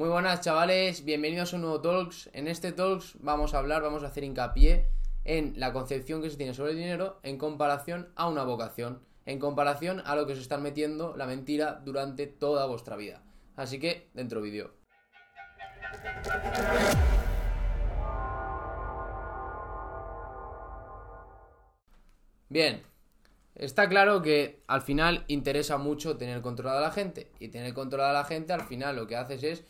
Muy buenas chavales, bienvenidos a un nuevo Talks. En este Talks vamos a hablar, vamos a hacer hincapié en la concepción que se tiene sobre el dinero en comparación a una vocación, en comparación a lo que se está metiendo la mentira durante toda vuestra vida. Así que, dentro vídeo. Bien, está claro que al final interesa mucho tener controlada a la gente. Y tener controlada a la gente al final lo que haces es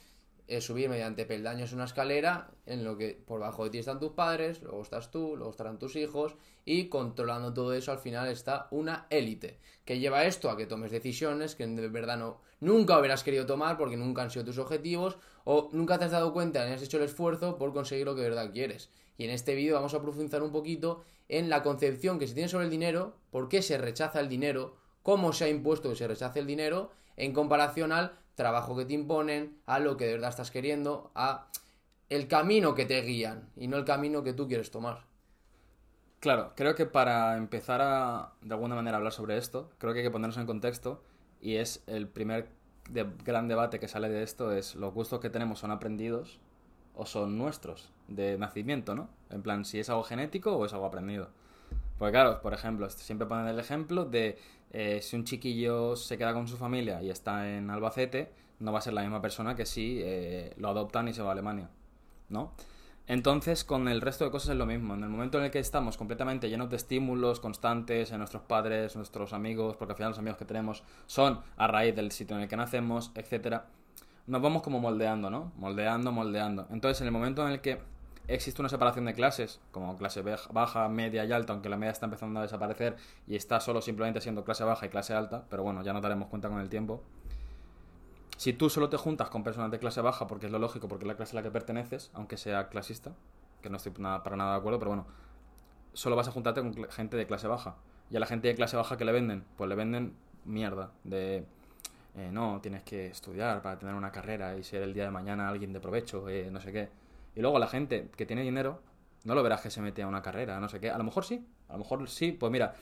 subir mediante peldaños una escalera en lo que por bajo de ti están tus padres, luego estás tú, luego estarán tus hijos y controlando todo eso al final está una élite que lleva esto a que tomes decisiones que de verdad no nunca hubieras querido tomar porque nunca han sido tus objetivos o nunca te has dado cuenta ni has hecho el esfuerzo por conseguir lo que de verdad quieres. Y en este vídeo vamos a profundizar un poquito en la concepción que se tiene sobre el dinero, por qué se rechaza el dinero, cómo se ha impuesto que se rechace el dinero en comparación al trabajo que te imponen, a lo que de verdad estás queriendo, a el camino que te guían y no el camino que tú quieres tomar. Claro, creo que para empezar a de alguna manera hablar sobre esto, creo que hay que ponernos en contexto y es el primer gran debate que sale de esto es los gustos que tenemos son aprendidos o son nuestros de nacimiento, ¿no? En plan, si es algo genético o es algo aprendido. Porque claro, por ejemplo, siempre ponen el ejemplo de eh, si un chiquillo se queda con su familia y está en Albacete, no va a ser la misma persona que si eh, lo adoptan y se va a Alemania, ¿no? Entonces, con el resto de cosas es lo mismo. En el momento en el que estamos completamente llenos de estímulos constantes en nuestros padres, nuestros amigos, porque al final los amigos que tenemos son a raíz del sitio en el que nacemos, etcétera, nos vamos como moldeando, ¿no? Moldeando, moldeando. Entonces, en el momento en el que existe una separación de clases, como clase baja, media y alta, aunque la media está empezando a desaparecer y está solo simplemente siendo clase baja y clase alta, pero bueno, ya nos daremos cuenta con el tiempo. Si tú solo te juntas con personas de clase baja, porque es lo lógico, porque es la clase a la que perteneces, aunque sea clasista, que no estoy nada, para nada de acuerdo, pero bueno, solo vas a juntarte con gente de clase baja. Y a la gente de clase baja que le venden, pues le venden mierda de... Eh, no, tienes que estudiar para tener una carrera y ser el día de mañana alguien de provecho, eh, no sé qué y luego la gente que tiene dinero, no lo verás que se mete a una carrera, no sé qué. A lo mejor sí, a lo mejor sí. Pues mira,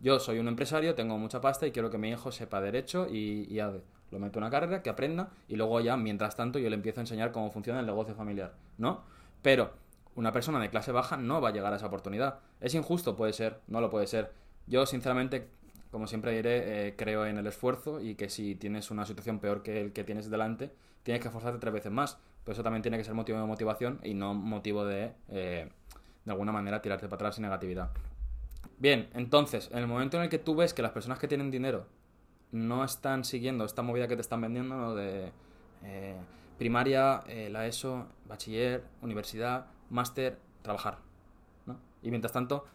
yo soy un empresario, tengo mucha pasta y quiero que mi hijo sepa derecho y, y Lo meto en una carrera, que aprenda y luego ya, mientras tanto, yo le empiezo a enseñar cómo funciona el negocio familiar, ¿no? Pero una persona de clase baja no va a llegar a esa oportunidad. ¿Es injusto? Puede ser, no lo puede ser. Yo, sinceramente, como siempre diré, eh, creo en el esfuerzo y que si tienes una situación peor que el que tienes delante, tienes que esforzarte tres veces más. Pero eso también tiene que ser motivo de motivación y no motivo de, eh, de alguna manera, tirarte para atrás sin negatividad. Bien, entonces, en el momento en el que tú ves que las personas que tienen dinero no están siguiendo esta movida que te están vendiendo, de eh, primaria, eh, la ESO, bachiller, universidad, máster, trabajar. ¿no? Y mientras tanto,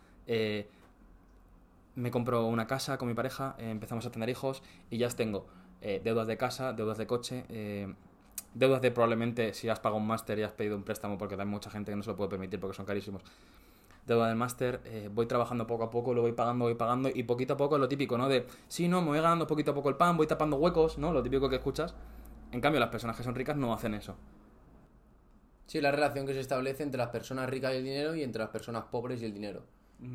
me compro una casa con mi pareja, empezamos a tener hijos y ya tengo deudas de casa, deudas de coche, deudas de probablemente si has pagado un máster y has pedido un préstamo, porque hay mucha gente que no se lo puede permitir porque son carísimos. Deuda del máster, eh, voy trabajando poco a poco, lo voy pagando, voy pagando, y poquito a poco es lo típico, ¿no? De, sí, no, me voy ganando poquito a poco el pan, voy tapando huecos, ¿no? Lo típico que escuchas. En cambio, las personas que son ricas no hacen eso. Sí, la relación que se establece entre las personas ricas y el dinero y entre las personas pobres y el dinero.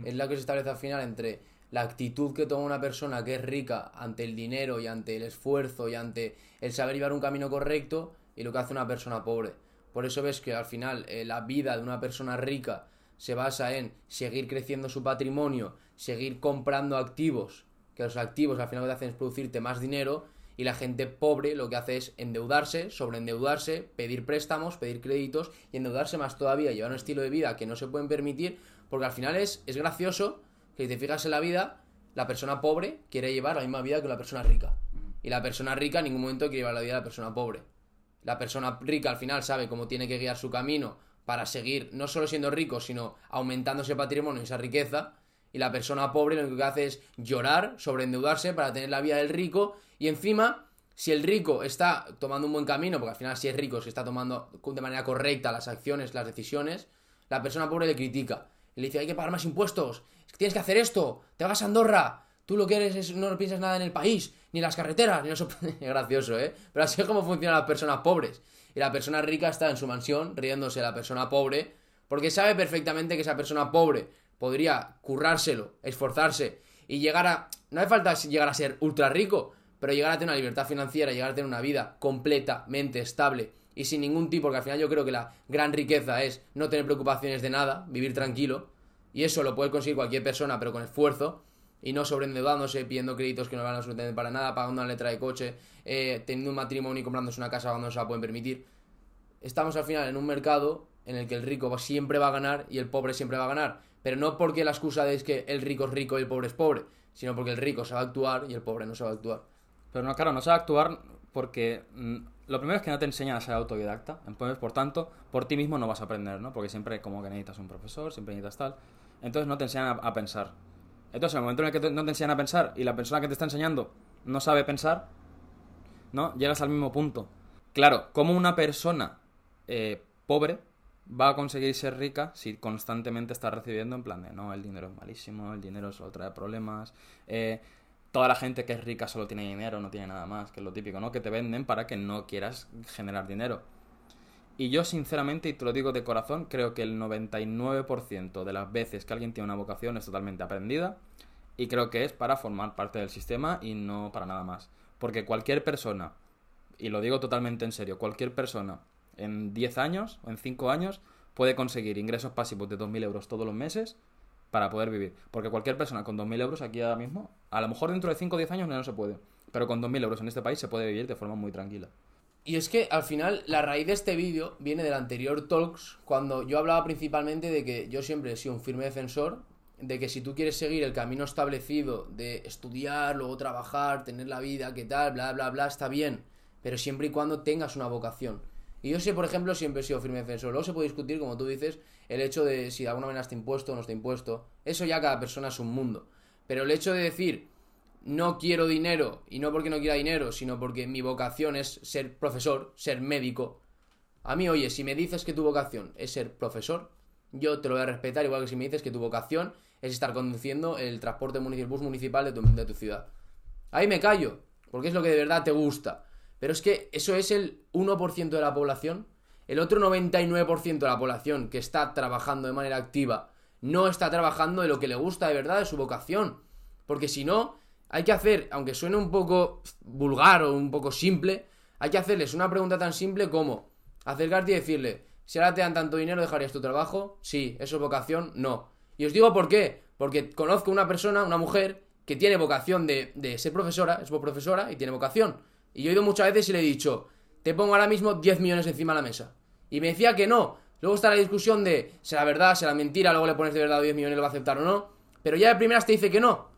Es la que se establece al final entre la actitud que toma una persona que es rica ante el dinero y ante el esfuerzo y ante el saber llevar un camino correcto y lo que hace una persona pobre. Por eso ves que al final eh, la vida de una persona rica se basa en seguir creciendo su patrimonio, seguir comprando activos, que los activos al final lo que hacen es producirte más dinero, y la gente pobre lo que hace es endeudarse, sobreendeudarse, pedir préstamos, pedir créditos y endeudarse más todavía, llevar un estilo de vida que no se pueden permitir, porque al final es, es gracioso que si te fijas en la vida, la persona pobre quiere llevar la misma vida que la persona rica. Y la persona rica en ningún momento quiere llevar la vida de la persona pobre. La persona rica al final sabe cómo tiene que guiar su camino para seguir no solo siendo rico, sino aumentando ese patrimonio y esa riqueza. Y la persona pobre lo que hace es llorar, sobreendeudarse para tener la vida del rico. Y encima, si el rico está tomando un buen camino, porque al final si es rico, si está tomando de manera correcta las acciones, las decisiones, la persona pobre le critica. Le dice, hay que pagar más impuestos, tienes que hacer esto, te vas a Andorra, Tú lo que eres es no piensas nada en el país, ni en las carreteras, ni eso. es gracioso, ¿eh? Pero así es como funcionan las personas pobres. Y la persona rica está en su mansión, riéndose de la persona pobre, porque sabe perfectamente que esa persona pobre podría currárselo, esforzarse y llegar a. No hace falta llegar a ser ultra rico, pero llegar a tener una libertad financiera, llegar a tener una vida completamente estable y sin ningún tipo, porque al final yo creo que la gran riqueza es no tener preocupaciones de nada, vivir tranquilo, y eso lo puede conseguir cualquier persona, pero con esfuerzo, y no sobreendeudándose, pidiendo créditos que no van absolutamente para nada, pagando una letra de coche, eh, teniendo un matrimonio y comprándose una casa cuando no se la pueden permitir. Estamos al final en un mercado en el que el rico siempre va a ganar y el pobre siempre va a ganar. Pero no porque la excusa es que el rico es rico y el pobre es pobre, sino porque el rico a actuar y el pobre no a actuar. Pero no, claro, no a actuar porque mm, lo primero es que no te enseñan a ser autodidacta. Entonces, por tanto, por ti mismo no vas a aprender, ¿no? Porque siempre como que necesitas un profesor, siempre necesitas tal. Entonces no te enseñan a, pensar. Entonces, en el momento en el que no te enseñan a pensar y la persona que te está enseñando no sabe pensar, ¿no? Llegas al mismo punto. Claro, como una persona eh, pobre va a conseguir ser rica si constantemente está recibiendo en plan de, no, el dinero es malísimo, el dinero solo trae problemas, eh, toda la gente que es rica solo tiene dinero, no tiene nada más, que es lo típico, ¿no? Que te venden para que no quieras generar dinero. Y yo sinceramente, y te lo digo de corazón, creo que el 99% de las veces que alguien tiene una vocación es totalmente aprendida y creo que es para formar parte del sistema y no para nada más. Porque cualquier persona, y lo digo totalmente en serio, cualquier persona en 10 años o en 5 años puede conseguir ingresos pasivos de 2.000 euros todos los meses para poder vivir. Porque cualquier persona con 2.000 euros aquí ahora mismo, a lo mejor dentro de 5 o 10 años no, se puede, pero con 2.000 euros en este país se puede vivir de forma muy tranquila. Y es que al final la raíz de este vídeo viene del anterior Talks, cuando yo hablaba principalmente de que yo siempre he sido un firme defensor de que si tú quieres seguir el camino establecido de estudiar, luego trabajar, tener la vida, qué tal, bla, bla, bla, está bien, pero siempre y cuando tengas una vocación. Y yo sé, por ejemplo, siempre he sido firme defensor. Luego se puede discutir, como tú dices, el hecho de si de alguna manera está impuesto o no está impuesto. Eso ya cada persona es un mundo. Pero el hecho de decir, no quiero dinero, y no porque no quiera dinero, sino porque mi vocación es ser profesor, ser médico. A mí, oye, si me dices que tu vocación es ser profesor, yo te lo voy a respetar, igual que si me dices que tu vocación es estar conduciendo el transporte municipal, bus municipal de tu, de tu ciudad. Ahí me callo, porque es lo que de verdad te gusta. Pero es que eso es el 1% de la población. El otro 99% de la población que está trabajando de manera activa no está trabajando de lo que le gusta de verdad, de su vocación. Porque si no, hay que hacer, aunque suene un poco vulgar o un poco simple, hay que hacerles una pregunta tan simple como acercarte y decirle, si ahora te dan tanto dinero, ¿dejarías tu trabajo? Sí. ¿Eso es vocación? No. Y os digo por qué. Porque conozco una persona, una mujer, que tiene vocación de, ser profesora, es profesora y tiene vocación. Y yo he ido muchas veces y le he dicho, te pongo ahora mismo 10 millones encima de la mesa. Y me decía que no. Luego está la discusión de, será verdad, será mentira, luego le pones de verdad 10 millones y lo va a aceptar o no. Pero ya de primeras te dice que no.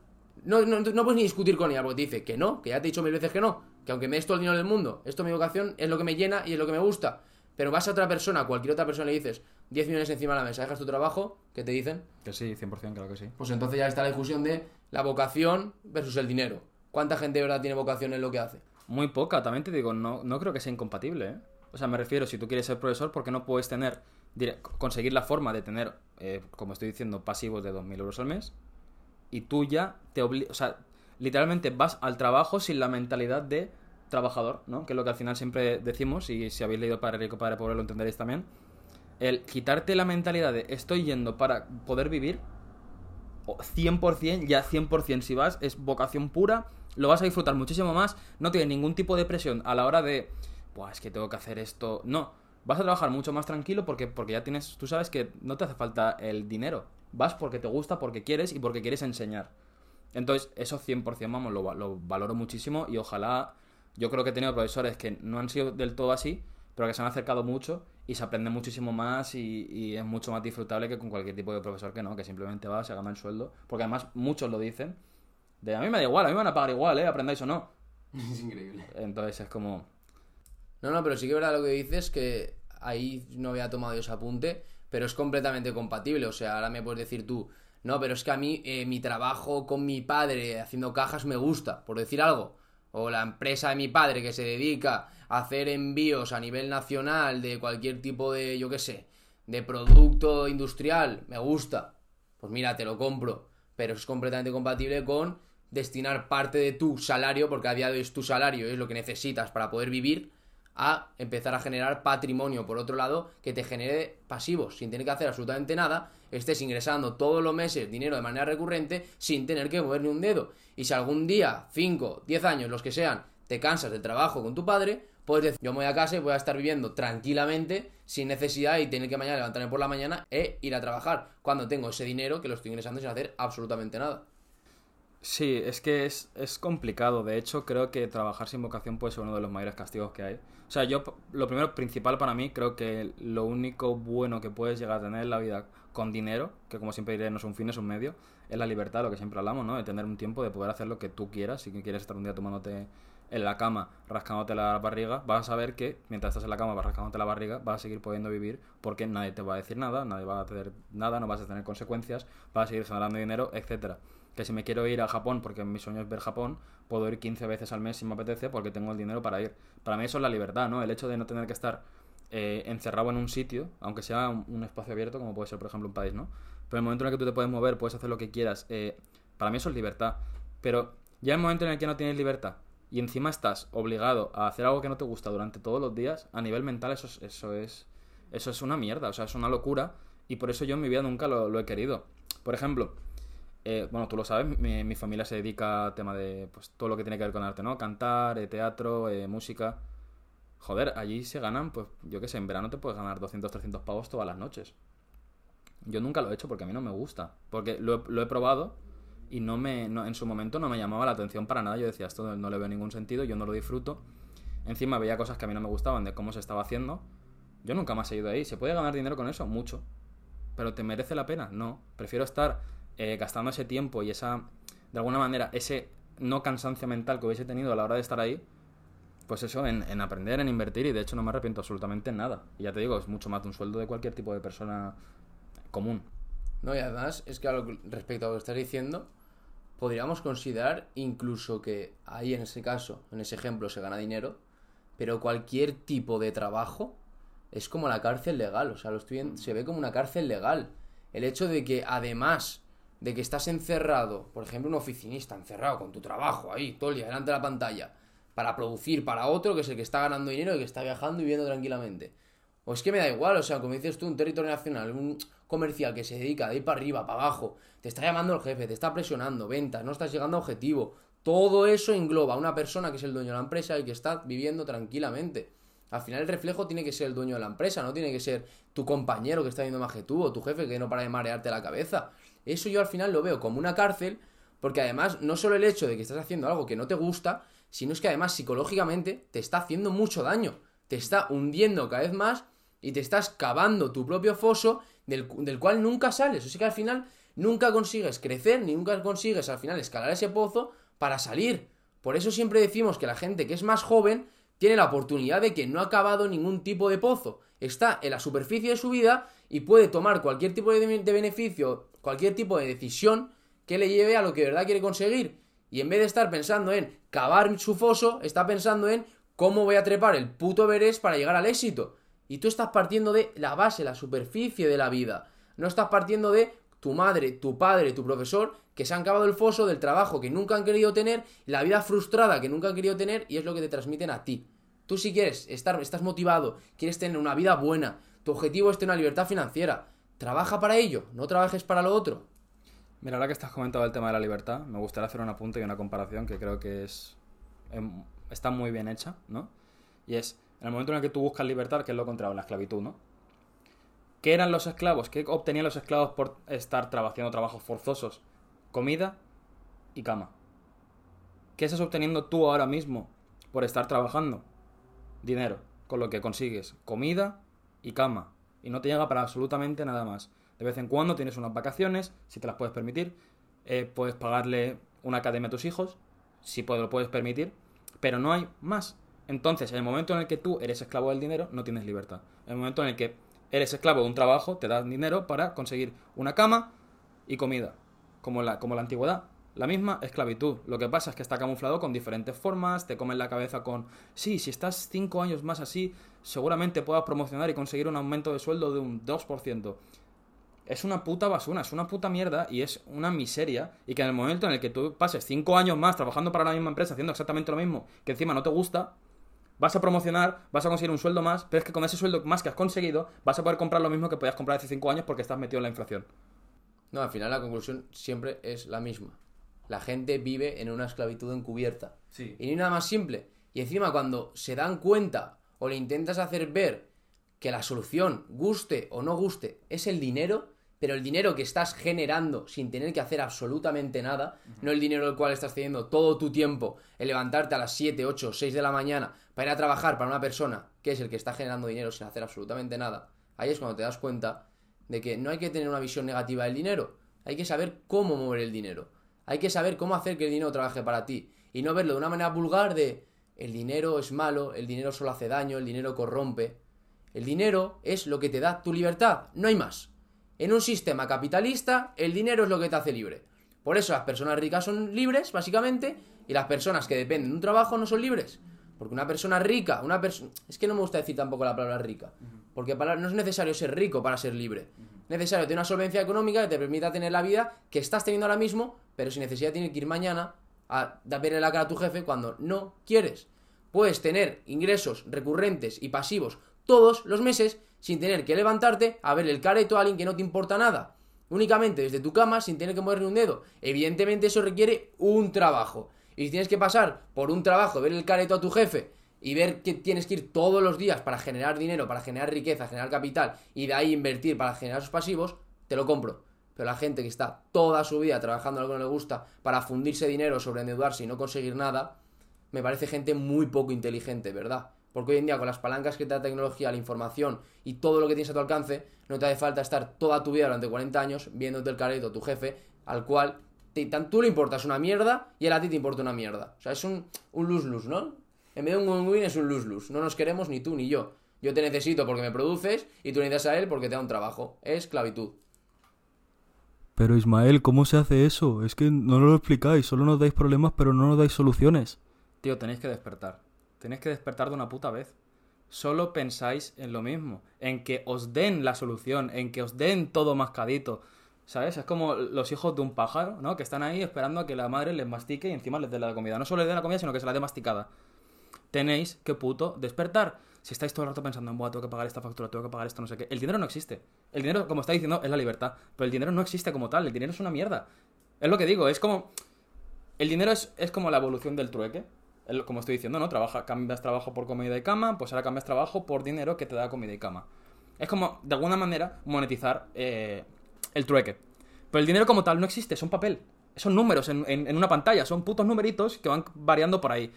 No, no, no puedes ni discutir con ella porque te dice que no, que ya te he dicho mil veces que no. Que aunque me des todo el dinero del mundo, esto es mi vocación, es lo que me llena y es lo que me gusta. Pero vas a otra persona, cualquier otra persona le dices 10 millones encima de la mesa, dejas tu trabajo, ¿qué te dicen? Que sí, 100%, claro que sí. Pues entonces ya está la discusión de la vocación versus el dinero. ¿Cuánta gente de verdad tiene vocación en lo que hace? Muy poca, también te digo, no, no creo que sea incompatible. ¿eh? O sea, me refiero, si tú quieres ser profesor, ¿por qué no puedes tener, conseguir la forma de tener, eh, como estoy diciendo, pasivos de 2.000 euros al mes? Y tú ya te obligas, o sea, literalmente vas al trabajo sin la mentalidad de trabajador, ¿no? Que es lo que al final siempre decimos, y si habéis leído Padre Rico, Padre Pobre lo entenderéis también. El quitarte la mentalidad de estoy yendo para poder vivir, 100%, ya 100% si vas, es vocación pura lo vas a disfrutar muchísimo más, no tienes ningún tipo de presión a la hora de, Buah, es que tengo que hacer esto. No, vas a trabajar mucho más tranquilo porque, porque ya tienes, tú sabes que no te hace falta el dinero, vas porque te gusta, porque quieres y porque quieres enseñar. Entonces, eso 100%, vamos, lo, lo valoro muchísimo y ojalá, yo creo que he tenido profesores que no han sido del todo así, pero que se han acercado mucho y se aprende muchísimo más y, y, es mucho más disfrutable que con cualquier tipo de profesor que no, que simplemente va, se gana el sueldo, porque además muchos lo dicen de a mí me da igual, a mí me van a pagar igual, ¿eh? Aprendáis o no. Es increíble. Entonces es como... No, no, pero sí que es verdad lo que dices, que ahí no había tomado ese apunte, pero es completamente compatible. O sea, ahora me puedes decir tú, no, pero es que a mí eh, mi trabajo con mi padre haciendo cajas me gusta, por decir algo. O la empresa de mi padre que se dedica a hacer envíos a nivel nacional de cualquier tipo de, yo qué sé, de producto industrial, me gusta. Pues mira, te lo compro. Pero es completamente compatible con destinar parte de tu salario, porque a día de hoy es tu salario, es lo que necesitas para poder vivir, a empezar a generar patrimonio, por otro lado, que te genere pasivos, sin tener que hacer absolutamente nada, estés ingresando todos los meses dinero de manera recurrente sin tener que mover ni un dedo. Y si algún día, 5, 10 años, los que sean, te cansas del trabajo con tu padre, puedes decir, yo me voy a casa y voy a estar viviendo tranquilamente, sin necesidad y tener que mañana levantarme por la mañana e ir a trabajar, cuando tengo ese dinero que lo estoy ingresando sin hacer absolutamente nada. Sí, es que es, es complicado. De hecho, creo que trabajar sin vocación puede ser uno de los mayores castigos que hay. O sea, yo, lo primero, principal para mí, creo que lo único bueno que puedes llegar a tener en la vida con dinero, que como siempre diré, no es un fin, es un medio, es la libertad, lo que siempre hablamos, ¿no? De tener un tiempo, de poder hacer lo que tú quieras. Si quieres estar un día tomándote en la cama rascándote la barriga, vas a saber que mientras estás en la cama vas rascándote la barriga, vas a seguir pudiendo vivir porque nadie te va a decir nada, nadie va a hacer nada, no vas a tener consecuencias, vas a seguir generando dinero, etcétera. Que si me quiero ir a Japón porque mi sueño es ver Japón, puedo ir 15 veces al mes si me apetece porque tengo el dinero para ir. Para mí eso es la libertad, ¿no? El hecho de no tener que estar eh, encerrado en un sitio, aunque sea un, espacio abierto, como puede ser, por ejemplo, un país, ¿no? Pero el momento en el que tú te puedes mover, puedes hacer lo que quieras, eh, para mí eso es libertad. Pero ya el momento en el que no tienes libertad, y encima estás obligado a hacer algo que no te gusta durante todos los días, a nivel mental eso es, eso es, eso es una mierda, o sea, es una locura y por eso yo en mi vida nunca lo, he querido. Por ejemplo, eh, bueno, tú lo sabes, mi, familia se dedica a tema de pues, todo lo que tiene que ver con arte, ¿no? Cantar, eh, teatro, eh, música. Joder, allí se ganan, pues yo qué sé, en verano te puedes ganar 200, 300 pavos todas las noches. Yo nunca lo he hecho porque a mí no me gusta. Porque lo, he probado y no me, en su momento no me llamaba la atención para nada. Yo decía, esto no le veo ningún sentido, yo no lo disfruto. Encima veía cosas que a mí no me gustaban de cómo se estaba haciendo. Yo nunca más he ido ahí. ¿Se puede ganar dinero con eso? Mucho. ¿Pero te merece la pena? No. Prefiero estar eh, gastando ese tiempo y esa, de alguna manera, ese no cansancio mental que hubiese tenido a la hora de estar ahí. Pues eso, en, en aprender, en invertir y de hecho no me arrepiento absolutamente en nada. Y ya te digo, es mucho más de un sueldo de cualquier tipo de persona común. No, y además es que respecto a lo que estás diciendo, podríamos considerar incluso que ahí en ese caso, en ese ejemplo, se gana dinero, pero cualquier tipo de trabajo es como la cárcel legal, o sea, lo estoy se ve como una cárcel legal. El hecho de que además de que estás encerrado, por ejemplo, un oficinista encerrado con tu trabajo ahí, todo el día delante de la pantalla, para producir para otro que es el que está ganando dinero y que está viajando y viviendo tranquilamente. O es que me da igual, o sea, como dices tú, un territorio nacional, un comercial que se dedica de ir para arriba, para abajo, te está llamando el jefe, te está presionando, ventas, no estás llegando a objetivo. Todo eso engloba a una persona que es el dueño de la empresa y que está viviendo tranquilamente. Al final el reflejo tiene que ser el dueño de la empresa, no tiene que ser tu compañero que está viendo más que tú o tu jefe que no para de marearte la cabeza. Eso yo al final lo veo como una cárcel porque además no solo el hecho de que estás haciendo algo que no te gusta, sino es que además psicológicamente te está haciendo mucho daño, te está hundiendo cada vez más y te estás cavando tu propio foso del, cual nunca sales. O sea que al final nunca consigues crecer, ni nunca consigues al final escalar ese pozo para salir. Por eso siempre decimos que la gente que es más joven tiene la oportunidad de que no ha acabado ningún tipo de pozo. Está en la superficie de su vida y puede tomar cualquier tipo de, beneficio, cualquier tipo de decisión que le lleve a lo que de verdad quiere conseguir. Y en vez de estar pensando en cavar su foso, está pensando en cómo voy a trepar el puto Everest para llegar al éxito. Y tú estás partiendo de la base, la superficie de la vida. No estás partiendo de tu madre, tu padre, tu profesor, que se han cavado el foso del trabajo que nunca han querido tener, la vida frustrada que nunca han querido tener, y es lo que te transmiten a ti. Tú si quieres estar, estás motivado, quieres tener una vida buena, tu objetivo es tener una libertad financiera. Trabaja para ello, no trabajes para lo otro. Mira, ahora que estás comentando el tema de la libertad, me gustaría hacer un apunte y una comparación que creo que es em, está muy bien hecha, ¿no? Y es, en el momento en el que tú buscas libertad, que es lo contrario, la esclavitud, ¿no? ¿Qué eran los esclavos? ¿Qué obtenían los esclavos por estar haciendo trabajos forzosos? Comida y cama. ¿Qué estás obteniendo tú ahora mismo por estar trabajando? Dinero, con lo que consigues comida y cama. Y no te llega para absolutamente nada más. De vez en cuando tienes unas vacaciones, si te las puedes permitir. Eh, puedes pagarle una academia a tus hijos, si lo puedes permitir. Pero no hay más. Entonces, en el momento en el que tú eres esclavo del dinero, no tienes libertad. En el momento en el que eres esclavo de un trabajo, te dan dinero para conseguir una cama y comida. Como la, como la antigüedad. La misma esclavitud. Lo que pasa es que está camuflado con diferentes formas, te comen la cabeza con, sí, si estás cinco años más así, seguramente puedas promocionar y conseguir un aumento de sueldo de un 2%. Es una puta basura, es una puta mierda y es una miseria. Y que en el momento en el que tú pases cinco años más trabajando para la misma empresa, haciendo exactamente lo mismo, que encima no te gusta, vas a promocionar, vas a conseguir un sueldo más, pero es que con ese sueldo más que has conseguido, vas a poder comprar lo mismo que podías comprar hace 5 años porque estás metido en la inflación. No, al final la conclusión siempre es la misma. La gente vive en una esclavitud encubierta. Sí. Y ni nada más simple. Y encima cuando se dan cuenta o le intentas hacer ver que la solución, guste o no guste, es el dinero, pero el dinero que estás generando sin tener que hacer absolutamente nada, no el dinero del cual estás teniendo todo tu tiempo en levantarte a las 7, 8, 6 de la mañana para ir a trabajar para una persona que es el que está generando dinero sin hacer absolutamente nada, ahí es cuando te das cuenta de que no hay que tener una visión negativa del dinero, hay que saber cómo mover el dinero, hay que saber cómo hacer que el dinero trabaje para ti y no verlo de una manera vulgar de el dinero es malo, el dinero solo hace daño, el dinero corrompe. El dinero es lo que te da tu libertad, no hay más. En un sistema capitalista, el dinero es lo que te hace libre. Por eso las personas ricas son libres, básicamente, y las personas que dependen de un trabajo no son libres. Porque una persona rica, una persona... Es que no me gusta decir tampoco la palabra rica. Porque no es necesario ser rico para ser libre. Es necesario tener una solvencia económica que te permita tener la vida que estás teniendo ahora mismo, pero sin necesidad de tener que ir mañana a verle la cara a tu jefe cuando no quieres. Puedes tener ingresos recurrentes y pasivos todos los meses sin tener que levantarte a ver el careto a alguien que no te importa nada. Únicamente desde tu cama sin tener que moverle un dedo. Evidentemente eso requiere un trabajo. Y si tienes que pasar por un trabajo, ver el careto a tu jefe y ver que tienes que ir todos los días para generar dinero, para generar riqueza, generar capital y de ahí invertir para generar sus pasivos, te lo compro. Pero la gente que está toda su vida trabajando algo que no le gusta para fundirse dinero, sobreendeudarse y no conseguir nada, me parece gente muy poco inteligente, ¿verdad? Porque hoy en día con las palancas que te da tecnología, la información y todo lo que tienes a tu alcance, no te hace falta estar toda tu vida durante 40 años viéndote el careto tu jefe, al cual te, tú le importas una mierda y él a ti te importa una mierda. O sea, es un, un lose-lose, ¿no? En vez de un win-win es un lose-lose. No nos queremos ni tú ni yo. Yo te necesito porque me produces y tú necesitas a él porque te da un trabajo. Es esclavitud. Pero Ismael, ¿cómo se hace eso? Es que no lo explicáis, solo nos dais problemas pero no nos dais soluciones. Tío, tenéis que despertar. Tenéis que despertar de una puta vez. Solo pensáis en lo mismo, en que os den la solución, en que os den todo mascadito. ¿Sabes? Es como los hijos de un pájaro, ¿no? Que están ahí esperando a que la madre les mastique y encima les dé la comida. No solo les dé la comida, sino que se la dé masticada tenéis que puto despertar. Si estáis todo el rato pensando en, Buah, tengo que pagar esta factura, tengo que pagar esto, no sé qué. El dinero no existe. El dinero, como está diciendo, es la libertad. Pero el dinero no existe como tal. El dinero es una mierda. Es lo que digo, es como. El dinero es, es como la evolución del trueque. como estoy diciendo, ¿no? Trabaja, cambias trabajo por comida y cama, pues ahora cambias trabajo por dinero que te da comida y cama. Es como, de alguna manera, monetizar eh, el trueque. Pero el dinero como tal no existe, son papel. Son números en, una pantalla, son putos numeritos que van variando por ahí.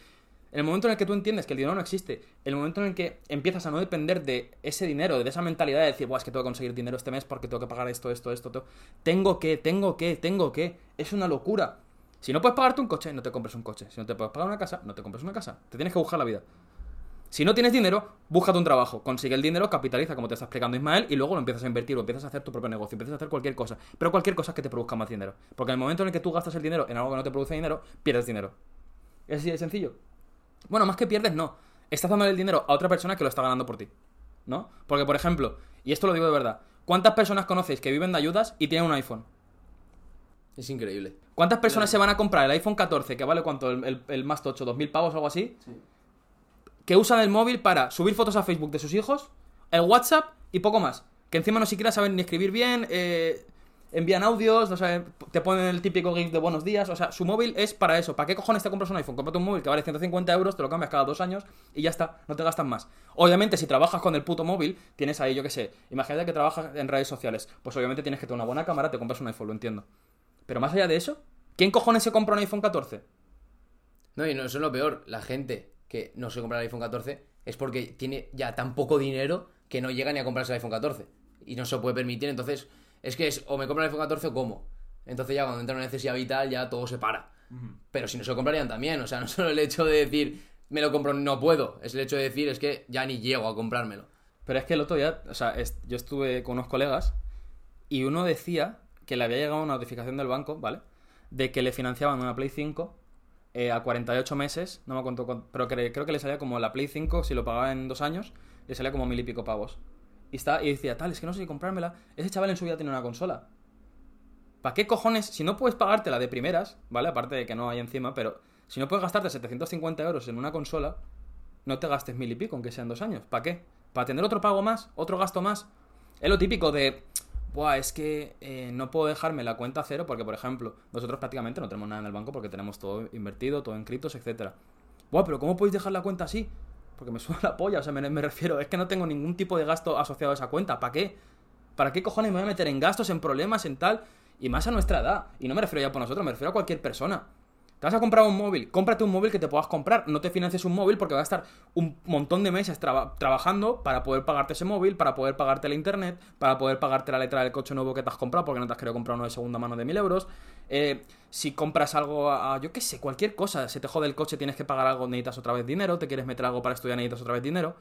En el momento en el que tú entiendes que el dinero no existe, el momento en el que empiezas a no depender de ese dinero, de esa mentalidad de decir, Buah, es que tengo que conseguir dinero este mes porque tengo que pagar esto, esto, esto, esto. tengo que, tengo que, tengo que, es una locura. Si no puedes pagarte un coche, no te compres un coche. Si no te puedes pagar una casa, no te compres una casa. Te tienes que buscar la vida. Si no tienes dinero, búscate un trabajo. Consigue el dinero, capitaliza, como te está explicando Ismael, y luego lo empiezas a invertir o empiezas a hacer tu propio negocio, empiezas a hacer cualquier cosa. Pero cualquier cosa que te produzca más dinero. Porque en el momento en el que tú gastas el dinero en algo que no te produce dinero, pierdes dinero. Es así de sencillo. Bueno, más que pierdes, no. Estás dando el dinero a otra persona que lo está ganando por ti. ¿No? Porque, por ejemplo, y esto lo digo de verdad, ¿cuántas personas conocéis que viven de ayudas y tienen un iPhone? Es increíble. ¿Cuántas personas se van a comprar el iPhone 14, que vale cuánto, el, el, más tocho, dos mil pavos o algo así? Sí. Que usan el móvil para subir fotos a Facebook de sus hijos, el WhatsApp y poco más. Que encima no siquiera saben ni escribir bien, eh, envían audios, te ponen el típico gif de buenos días. O sea, su móvil es para eso. ¿Para qué cojones te compras un iPhone? Cómprate un móvil que vale 150 euros, te lo cambias cada dos años y ya está, no te gastan más. Obviamente, si trabajas con el puto móvil, tienes ahí, yo qué sé, imagínate que trabajas en redes sociales. Pues obviamente tienes que tener una buena cámara, te compras un iPhone, lo entiendo. Pero más allá de eso, ¿quién cojones se compra un iPhone 14? No, y no, eso es lo peor. La gente que no se compra el iPhone 14 es porque tiene ya tan poco dinero que no llega ni a comprarse el iPhone 14. Y no se puede permitir, entonces es que es o me compro el iPhone 14 o como. Entonces ya cuando entra una necesidad vital ya todo se para. Pero si no se lo comprarían también, o sea, no solo el hecho de decir me lo compro, no puedo, es el hecho de decir es que ya ni llego a comprármelo. Pero es que el otro día, o sea, yo estuve con unos colegas y uno decía que le había llegado una notificación del banco, ¿vale? De que le financiaban una Play 5 eh, a 48 meses, no me acuerdo, pero creo que le salía como la Play 5, si lo pagaba en dos años, le salía como mil y pico pavos. Y, está, y decía, tal, es que no sé si comprármela. Ese chaval en su vida tiene una consola. ¿Para qué cojones? Si no puedes pagártela de primeras, ¿vale? Aparte de que no hay encima, pero si no puedes gastarte 750 euros en una consola, no te gastes mil y pico, aunque sean dos años. ¿Para qué? ¿Para tener otro pago más? ¿Otro gasto más? Es lo típico de, Buah, es que eh, no puedo dejarme la cuenta cero porque, por ejemplo, nosotros prácticamente no tenemos nada en el banco porque tenemos todo invertido, todo en criptos, etcétera. Buah, pero ¿cómo podéis dejar la cuenta así? Porque me suena la polla, o sea, me, me refiero, es que no tengo ningún tipo de gasto asociado a esa cuenta. ¿Para qué? ¿Para qué cojones me voy a meter en gastos, en problemas, en tal? Y más a nuestra edad. Y no me refiero ya por nosotros, me refiero a cualquier persona. Te vas a comprar un móvil, cómprate un móvil que te puedas comprar. No te financies un móvil porque vas a estar un montón de meses traba- trabajando para poder pagarte ese móvil, para poder pagarte la internet, para poder pagarte la letra del coche nuevo que te has comprado porque no te has querido comprar uno de segunda mano de mil euros. Eh, si compras algo a, a, yo qué sé, cualquier cosa, se te jode el coche, tienes que pagar algo, necesitas otra vez dinero, te quieres meter algo para estudiar, necesitas otra vez dinero.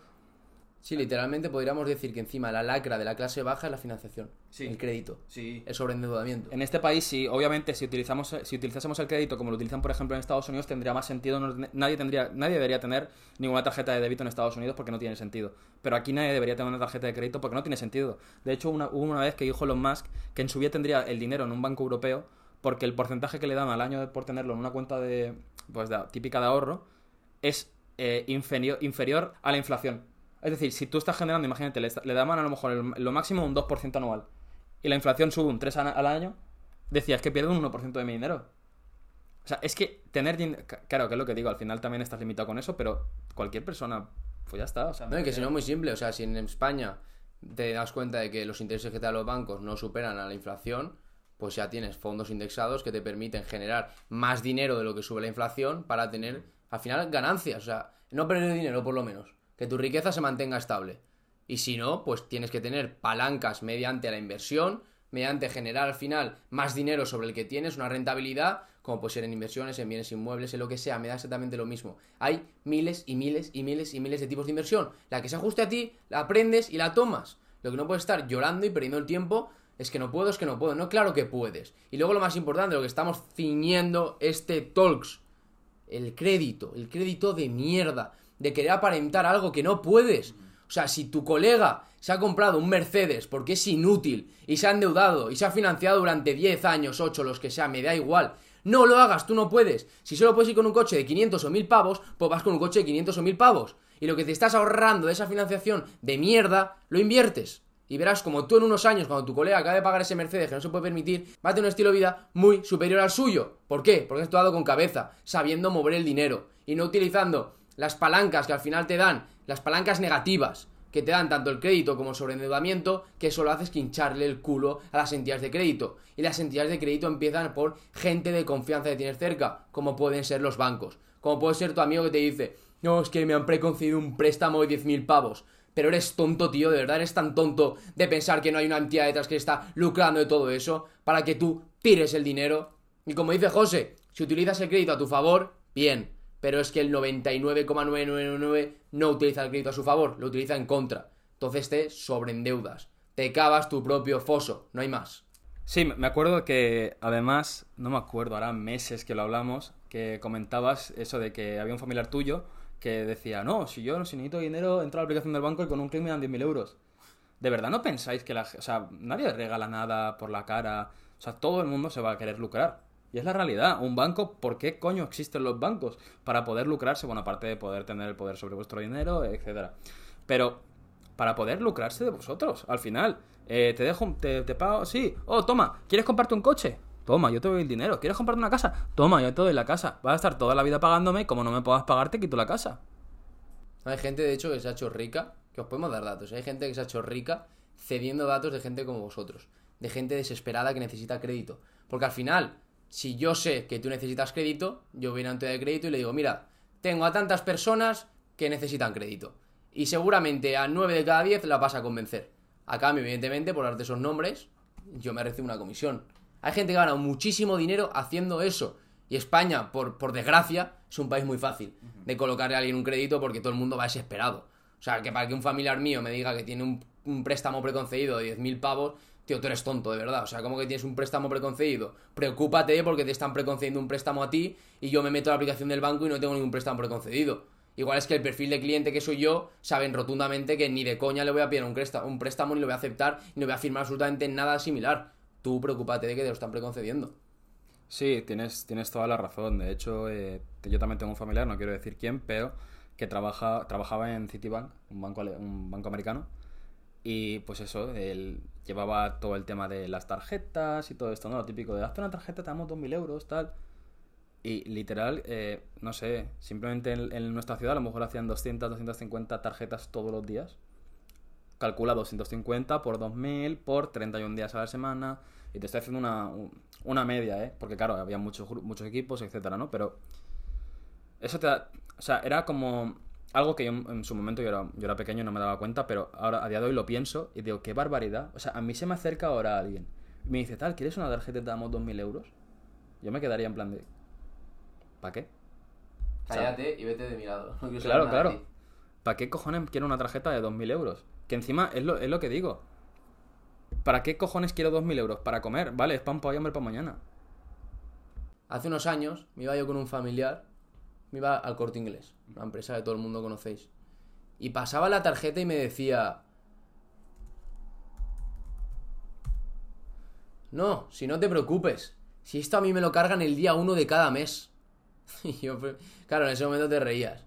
Sí, literalmente podríamos decir que encima la lacra de la clase baja es la financiación, Sí. el crédito, Sí. el sobreendeudamiento. En este país, sí, obviamente, si utilizamos, si utilizásemos el crédito como lo utilizan, por ejemplo, en Estados Unidos, tendría más sentido. no- nadie tendría, nadie debería tener ninguna tarjeta de débito en Estados Unidos porque no tiene sentido. Pero aquí nadie debería tener una tarjeta de crédito porque no tiene sentido. De hecho, una, hubo una vez que dijo Elon Musk que en su vida tendría el dinero en un banco europeo porque el porcentaje que le dan al año por tenerlo en una cuenta de, pues, de- típica de ahorro es eh, inferior, inferior a la inflación. Es decir, si tú estás generando, imagínate, le, le daban a lo mejor el- lo máximo un 2% anual y la inflación sube un 3 al año, decías que pierdo un 1% de mi dinero. O sea, es que tener dinero... Claro, que es lo que digo, al final también estás limitado con eso, pero cualquier persona, pues ya está. O sea, No, y que si no es muy simple, o sea, si en España te das cuenta de que los intereses que te dan los bancos no superan a la inflación, pues ya tienes fondos indexados que te permiten generar más dinero de lo que sube la inflación para tener, al final, ganancias, o sea, no perder dinero por lo menos, que tu riqueza se mantenga estable. Y si no, pues tienes que tener palancas mediante la inversión, mediante generar al final más dinero sobre el que tienes, una rentabilidad, como puede ser en inversiones, en bienes inmuebles, en lo que sea, me da exactamente lo mismo. Hay miles y miles y miles y miles de tipos de inversión. La que se ajuste a ti, la aprendes y la tomas. Lo que no puedes estar llorando y perdiendo el tiempo es que no puedo, es que no puedo. No, claro que puedes. Y luego lo más importante, lo que estamos ciñendo este Talks, el crédito, el crédito de mierda, de querer aparentar algo que no puedes. O sea, si tu colega se ha comprado un Mercedes porque es inútil y se ha endeudado y se ha financiado durante 10 años, 8, los que sea, me da igual. No lo hagas, tú no puedes. Si solo puedes ir con un coche de 500 o 1000 pavos, pues vas con un coche de 500 o 1000 pavos. Y lo que te estás ahorrando de esa financiación de mierda, lo inviertes. Y verás como tú en unos años, cuando tu colega acabe de pagar ese Mercedes que no se puede permitir, va a tener un estilo de vida muy superior al suyo. ¿Por qué? Porque has actuado con cabeza, sabiendo mover el dinero y no utilizando las palancas que al final te dan, las palancas negativas que te dan tanto el crédito como el sobreendeudamiento, que solo haces que hincharle el culo a las entidades de crédito. Y las entidades de crédito empiezan por gente de confianza que tienes cerca, como pueden ser los bancos. Como puede ser tu amigo que te dice, no, es que me han preconcedido un préstamo de 10.000 pavos. Pero eres tonto, tío, de verdad eres tan tonto de pensar que no hay una entidad detrás que está lucrando de todo eso para que tú tires el dinero. Y como dice José, si utilizas el crédito a tu favor, bien. Pero es que el 99,999 no utiliza el crédito a su favor, lo utiliza en contra. Entonces te sobreendeudas. Te cavas tu propio foso, no hay más. Sí, me acuerdo que además, no me acuerdo, ahora meses que lo hablamos, que comentabas eso de que había un familiar tuyo que decía, no, si yo si necesito dinero, entro a la aplicación del banco y con un clic me dan 10.000 euros. ¿De verdad no pensáis que la... O sea, nadie regala nada por la cara? O sea, todo el mundo se va a querer lucrar. Y es la realidad. Un banco, ¿por qué coño existen los bancos? Para poder lucrarse, bueno, aparte de poder tener el poder sobre vuestro dinero, etcétera. Pero para poder lucrarse de vosotros, al final. Eh, te dejo, te, te pago, sí. Oh, toma, ¿quieres comprarte un coche? Toma, yo te doy el dinero. ¿Quieres comprarte una casa? Toma, yo te doy la casa. Vas a estar toda la vida pagándome y como no me puedas pagar, te quito la casa. Hay gente, de hecho, que se ha hecho rica, que os podemos dar datos. Hay gente que se ha hecho rica cediendo datos de gente como vosotros, de gente desesperada que necesita crédito. Porque al final, si yo sé que tú necesitas crédito, yo voy a una entidad de crédito y le digo, mira, tengo a tantas personas que necesitan crédito. Y seguramente a 9 de cada 10 la vas a convencer. A cambio, evidentemente, por darte esos nombres, yo me recibo una comisión. Hay gente que gana muchísimo dinero haciendo eso. Y España, por, por desgracia, es un país muy fácil de colocarle a alguien un crédito porque todo el mundo va desesperado. O sea, que para que un familiar mío me diga que tiene un, un préstamo preconcedido de 10.000 pavos, tío, tú eres tonto, de verdad. O sea, ¿cómo que tienes un préstamo preconcedido? Preocúpate porque te están preconcediendo un préstamo a ti y yo me meto a la aplicación del banco y no tengo ningún préstamo preconcedido. Igual es que el perfil de cliente que soy yo saben rotundamente que ni de coña le voy a pedir un préstamo, un préstamo ni lo voy a aceptar ni voy a firmar absolutamente nada similar. Tú preocúpate de que te lo están preconcediendo. Sí, tienes, tienes toda la razón. De hecho, eh, yo también tengo un familiar, no quiero decir quién, pero que trabaja, trabajaba en Citibank, un banco, un banco americano. Y pues eso, él llevaba todo el tema de las tarjetas y todo esto, ¿no? Lo típico de hazte una tarjeta, te damos 2.000 euros, tal. Y literal, eh, no sé, simplemente en, nuestra ciudad a lo mejor hacían 200, 250 tarjetas todos los días. Calcula 250 por 2000 por 31 días a la semana. Y te estoy haciendo una, un- una media, ¿eh? Porque claro, había muchos, muchos equipos, etcétera, ¿no? Pero eso te da... O sea, era como algo que yo en su momento yo era, yo era pequeño y no me daba cuenta, pero ahora a día de hoy lo pienso y digo, qué barbaridad. O sea, a mí se me acerca ahora alguien y me dice, tal, ¿quieres una tarjeta y te damos 2.000 euros? Yo me quedaría en plan de... ¿Para qué? O sea, Cállate y vete de mi lado. No Claro, claro. ¿Para qué cojones quiero una tarjeta de 2.000 euros? Que encima es lo, es lo que digo. ¿Para qué cojones quiero 2.000 euros? Para comer, vale, es pan para hoy, hambre para mañana. Hace unos años me iba yo con un familiar, me iba al corte inglés, una empresa que todo el mundo conocéis. Y pasaba la tarjeta y me decía... No, si no te preocupes, si esto a mí me lo cargan el día uno de cada mes. Y yo, pues, claro, en ese momento te reías.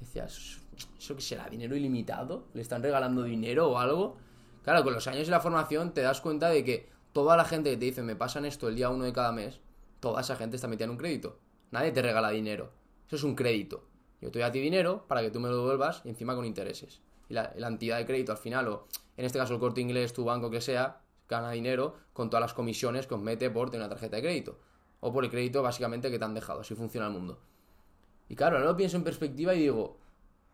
Decías, ¿eso qué será? ¿Dinero ilimitado? ¿Le están regalando dinero o algo? Claro, con los años y la formación te das cuenta de que toda la gente que te dice me pasan esto el día uno de cada mes, toda esa gente está metida en un crédito. Nadie te regala dinero. Eso es un crédito. Yo te doy a ti dinero para que tú me lo devuelvas y encima con intereses. Y la, la entidad de crédito al final, o en este caso el corte inglés, tu banco que sea, gana dinero con todas las comisiones que os mete por tener una tarjeta de crédito. O por el crédito básicamente que te han dejado. Así funciona el mundo. Y claro, ahora lo pienso en perspectiva y digo,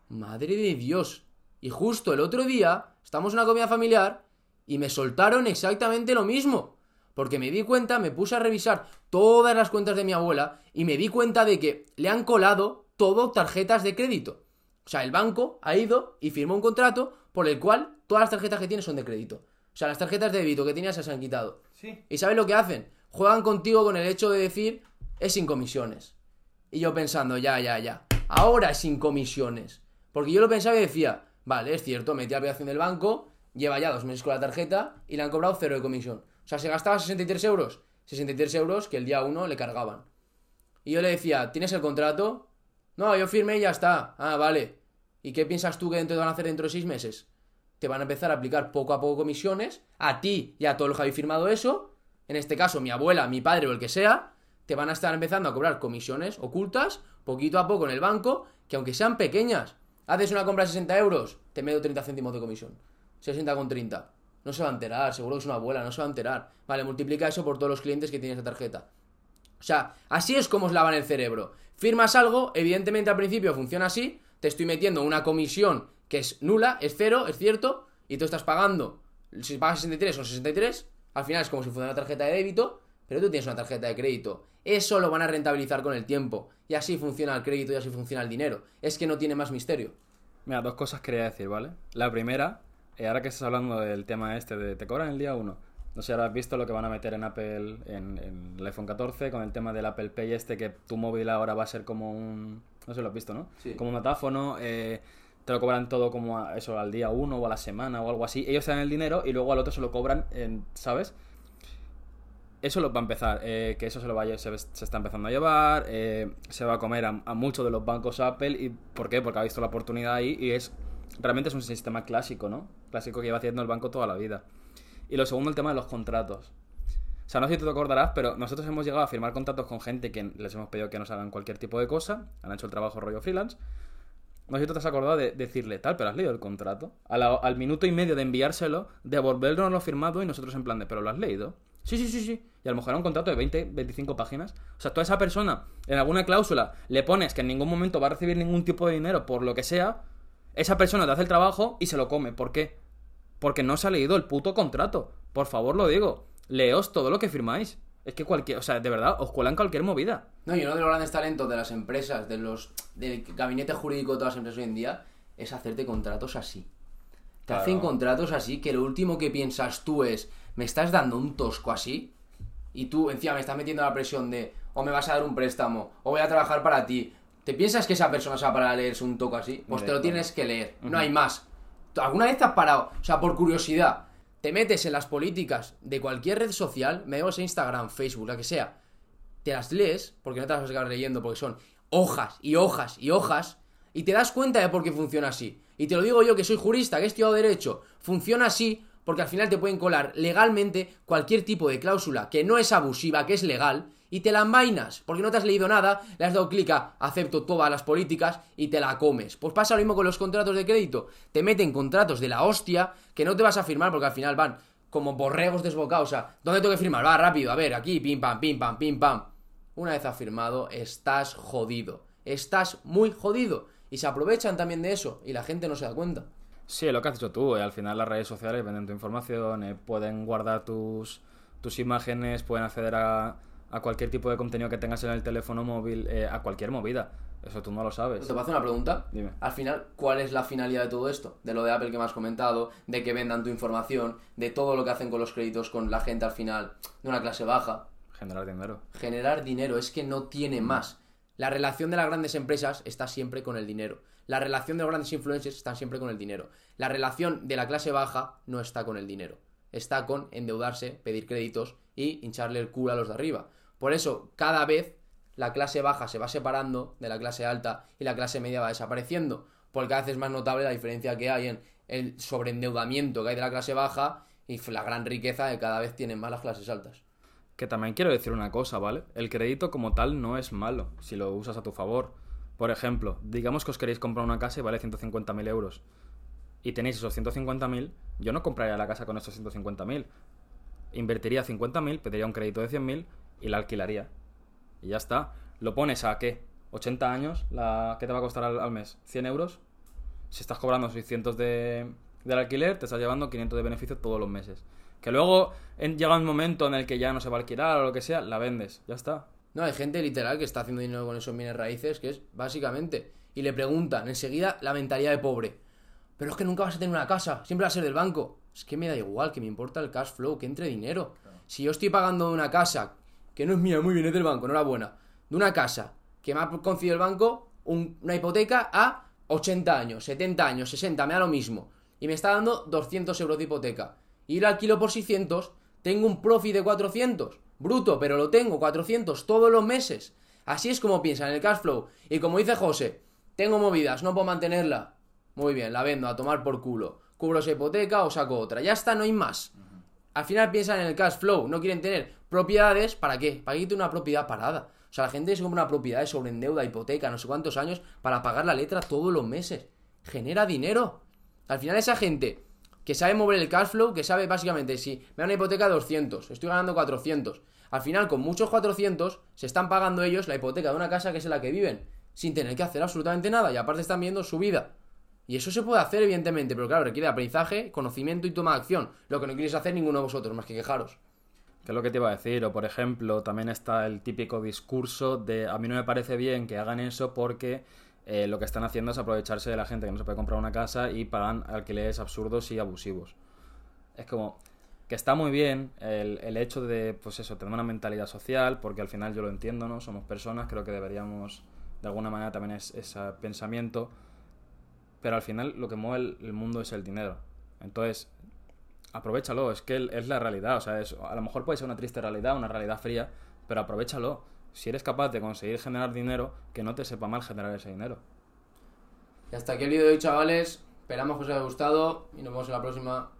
madre de Dios. Y justo el otro día, estamos en una comida familiar y me soltaron exactamente lo mismo. Porque me di cuenta, me puse a revisar todas las cuentas de mi abuela y me di cuenta de que le han colado todo tarjetas de crédito. O sea, el banco ha ido y firmó un contrato por el cual todas las tarjetas que tiene son de crédito. O sea, las tarjetas de débito que tenías se las han quitado. Sí. ¿Y sabes lo que hacen? Juegan contigo con el hecho de decir es sin comisiones. Y yo pensando, ya, ya, ya. Ahora es sin comisiones. Porque yo lo pensaba y decía, vale, es cierto, metí la aplicación del banco, lleva ya dos meses con la tarjeta y le han cobrado cero de comisión. O sea, se gastaba 63 euros. 63 euros que el día uno le cargaban. Y yo le decía, ¿tienes el contrato? No, yo firmé y ya está. Ah, vale. ¿Y qué piensas tú que dentro van a hacer dentro de seis meses? Te van a empezar a aplicar poco a poco comisiones, a ti y a todos los que habéis firmado eso, en este caso mi abuela, mi padre o el que sea, te van a estar empezando a cobrar comisiones ocultas, poquito a poco en el banco, que aunque sean pequeñas, haces una compra de 60 euros, te meto 30 céntimos de comisión. 60 con 30. No se va a enterar, seguro que es una abuela, no se va a enterar. Vale, multiplica eso por todos los clientes que tienes de tarjeta. O sea, así es como os lavan el cerebro. Firmas algo, evidentemente al principio funciona así, te estoy metiendo una comisión que es nula, es cero, es cierto, y tú estás pagando, si pagas 63 son 63, al final es como si fuera una tarjeta de débito, pero tú tienes una tarjeta de crédito. Eso lo van a rentabilizar con el tiempo. Y así funciona el crédito y así funciona el dinero. Es que no tiene más misterio. Mira, dos cosas quería decir, ¿vale? La primera, ahora que estás hablando del tema este de te cobran el día uno. No sé si ahora has visto lo que van a meter en Apple, en, en el iPhone 14, con el tema del Apple Pay este, que tu móvil ahora va a ser como un... No sé lo has visto, ¿no? Sí. Como un datáfono, eh, te lo cobran todo como a- eso al día uno o a la semana o algo así. Ellos te dan el dinero y luego al otro se lo cobran, en, ¿sabes? Eso lo va a empezar, eh, que eso se lo vaya, se, se está empezando a llevar, eh, se va a comer a, a muchos de los bancos Apple. ¿Y por qué? Porque ha visto la oportunidad ahí y es realmente es un sistema clásico, ¿no? Clásico que lleva haciendo el banco toda la vida. Y lo segundo, el tema de los contratos. O sea, no sé si te acordarás, pero nosotros hemos llegado a firmar contratos con gente que les hemos pedido que nos hagan cualquier tipo de cosa, han hecho el trabajo rollo freelance. No sé si tú te has acordado de decirle tal, pero has leído el contrato. Al minuto y medio de enviárselo, devolvernos lo firmado y nosotros en plan de, ¿pero lo has leído? Sí, sí, sí, sí. Y a lo mejor era un contrato de 20, 25 páginas. O sea, tú a esa persona, en alguna cláusula, le pones que en ningún momento va a recibir ningún tipo de dinero por lo que sea, esa persona te hace el trabajo y se lo come. ¿Por qué? Porque no se ha leído el puto contrato. Por favor, lo digo. Leos todo lo que firmáis. Es que cualquier, o sea, de verdad, os cuelan cualquier movida. No, y uno de los grandes talentos de las empresas, de los, del gabinete jurídico de todas las empresas hoy en día, es hacerte contratos así. Te Claro. hacen contratos así que lo último que piensas tú es, me estás dando un tosco así, y tú encima me estás metiendo la presión de, o me vas a dar un préstamo, o voy a trabajar para ti. ¿Te piensas que esa persona se va para leerse un toco así? Pues te lo tienes que leer, no hay más. ¿Alguna vez te has parado? O sea, por curiosidad, te metes en las políticas de cualquier red social, me digo Instagram, Facebook, la que sea, te las lees, porque no te las vas a acabar leyendo, porque son hojas y hojas y hojas, y te das cuenta de por qué funciona así. Y te lo digo yo que soy jurista, que he estudiado Derecho, funciona así porque al final te pueden colar legalmente cualquier tipo de cláusula que no es abusiva, que es legal, y te la envainas, porque no te has leído nada, le has dado clic a acepto todas las políticas y te la comes. Pues pasa lo mismo con los contratos de crédito. Te meten contratos de la hostia que no te vas a firmar porque al final van como borregos desbocados. O sea, ¿dónde tengo que firmar? Va, rápido, a ver, aquí, pim pam, pim pam, pim pam. Una vez has firmado, estás jodido. Estás muy jodido. Y se aprovechan también de eso y la gente no se da cuenta. Sí, lo que has dicho tú, eh, al final las redes sociales venden tu información, eh, pueden guardar tus, tus imágenes, pueden acceder a, a cualquier tipo de contenido que tengas en el teléfono móvil, eh, a cualquier movida. Eso tú no lo sabes. ¿Te puedo hacer una pregunta? Dime. Al final, ¿cuál es la finalidad de todo esto? De lo de Apple que me has comentado, de que vendan tu información, de todo lo que hacen con los créditos con la gente al final de una clase baja. Generar dinero. Generar dinero, es que no tiene más. La relación de las grandes empresas está siempre con el dinero. La relación de los grandes influencers está siempre con el dinero. La relación de la clase baja no está con el dinero. Está con endeudarse, pedir créditos y hincharle el culo a los de arriba. Por eso, cada vez la clase baja se va separando de la clase alta y la clase media va desapareciendo. Porque cada vez es más notable la diferencia que hay en el sobreendeudamiento que hay de la clase baja y la gran riqueza que cada vez tienen más las clases altas. Que también quiero decir una cosa, ¿vale? El crédito como tal no es malo si lo usas a tu favor. Por ejemplo, digamos que os queréis comprar una casa y vale 150.000 euros. Y tenéis esos 150.000, yo no compraría la casa con esos 150.000. Invertiría 50.000, pediría un crédito de 100.000 y la alquilaría. Y ya está. ¿Lo pones a qué? ¿80 años? La... ¿Qué te va a costar al, al mes? ¿100 euros? Si estás cobrando 600 de, del alquiler, te estás llevando 500 de beneficio todos los meses. Que luego en- llega un momento en el que ya no se va a alquilar o lo que sea, la vendes. Ya está. No, hay gente literal que está haciendo dinero con esos bienes raíces, que es básicamente. Y le preguntan enseguida la mentalidad de pobre. Pero es que nunca vas a tener una casa, siempre va a ser del banco. Es que me da igual, que me importa el cash flow, que entre dinero. Si yo estoy pagando una casa, que no es mía, muy bien, es del banco, enhorabuena. De una casa que me ha concedido el banco, un- una hipoteca a 80 años, 70 años, 60, me da lo mismo. Y me está dando 200 euros de hipoteca. Y lo alquilo por 600, tengo un profit de 400. Bruto, pero lo tengo, 400 todos los meses. Así es como piensan en el cash flow. Y como dice José, tengo movidas, no puedo mantenerla. Muy bien, la vendo a tomar por culo. Cubro esa hipoteca o saco otra. Ya está, no hay más. Al final piensan en el cash flow, no quieren tener propiedades, ¿para qué? Para que una propiedad parada. O sea, la gente se compra una propiedad sobre deuda, hipoteca, no sé cuántos años, para pagar la letra todos los meses. Genera dinero. Al final esa gente que sabe mover el cash flow, que sabe básicamente si me da una hipoteca de 200, estoy ganando 400. Al final, con muchos 400, se están pagando ellos la hipoteca de una casa que es en la que viven, sin tener que hacer absolutamente nada, y aparte están viendo su vida. Y eso se puede hacer, evidentemente, pero claro, requiere aprendizaje, conocimiento y toma de acción. Lo que no queréis hacer ninguno de vosotros, más que quejaros. Que es lo que te iba a decir. O por ejemplo, también está el típico discurso de a mí no me parece bien que hagan eso porque eh, lo que están haciendo es aprovecharse de la gente que no se puede comprar una casa y pagan alquileres absurdos y abusivos. Es como que está muy bien el, el hecho de, pues eso, tener una mentalidad social, porque al final yo lo entiendo, ¿no? Somos personas, creo que deberíamos, de alguna manera, también es ese pensamiento, pero al final lo que mueve el, mundo es el dinero. Entonces, aprovechalo, es que es la realidad, o sea, a lo mejor puede ser una triste realidad, una realidad fría, pero aprovechalo. Si eres capaz de conseguir generar dinero, que no te sepa mal generar ese dinero. Y hasta aquí el vídeo de hoy, chavales. Esperamos que os haya gustado y nos vemos en la próxima.